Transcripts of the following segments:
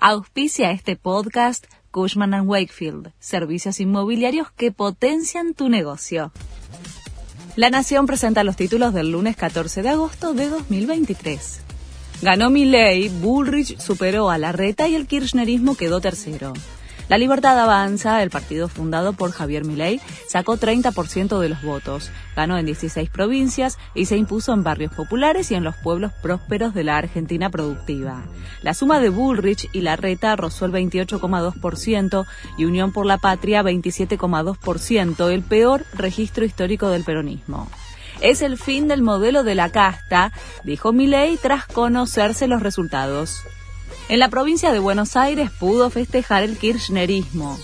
Auspicia este podcast Cushman ⁇ Wakefield, servicios inmobiliarios que potencian tu negocio. La Nación presenta los títulos del lunes 14 de agosto de 2023. Ganó Milley, Bullrich superó a Larreta y el kirchnerismo quedó tercero. La Libertad Avanza, el partido fundado por Javier Milei, sacó 30% de los votos, ganó en 16 provincias y se impuso en barrios populares y en los pueblos prósperos de la Argentina productiva. La suma de Bullrich y Larreta rozó el 28,2% y Unión por la Patria 27,2%, el peor registro histórico del peronismo. Es el fin del modelo de la casta, dijo Milei tras conocerse los resultados. En la provincia de Buenos Aires pudo festejar el kirchnerismo.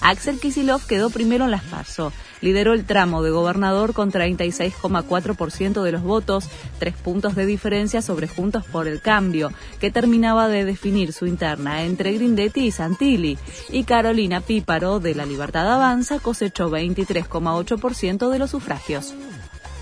Axel Kisilov quedó primero en las PASO. Lideró el tramo de gobernador con 36,4% de los votos, tres puntos de diferencia sobre Juntos por el Cambio, que terminaba de definir su interna entre Grindetti y Santilli. Y Carolina Píparo, de la Libertad Avanza, cosechó 23,8% de los sufragios.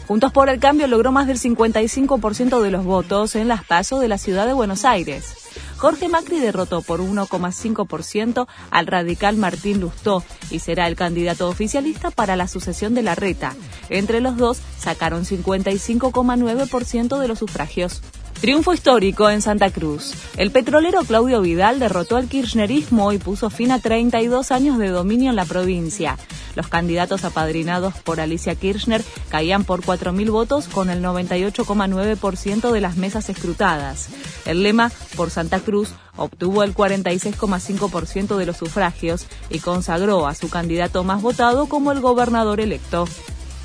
Juntos por el Cambio logró más del 55% de los votos en las PASO de la ciudad de Buenos Aires. Jorge Macri derrotó por 1,5% al radical Martín Lustó y será el candidato oficialista para la sucesión de la reta. Entre los dos sacaron 55,9% de los sufragios. Triunfo histórico en Santa Cruz. El petrolero Claudio Vidal derrotó al kirchnerismo y puso fin a 32 años de dominio en la provincia. Los candidatos apadrinados por Alicia Kirchner caían por 4.000 votos con el 98,9% de las mesas escrutadas. El lema por Santa Cruz obtuvo el 46,5% de los sufragios y consagró a su candidato más votado como el gobernador electo.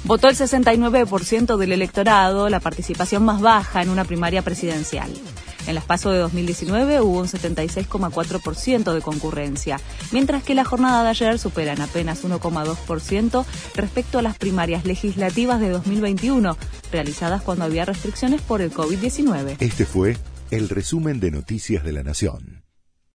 Votó el 69% del electorado, la participación más baja en una primaria presidencial. En las PASO de 2019 hubo un 76,4% de concurrencia, mientras que la jornada de ayer supera en apenas 1,2% respecto a las primarias legislativas de 2021, realizadas cuando había restricciones por el COVID-19. Este fue el resumen de Noticias de la Nación.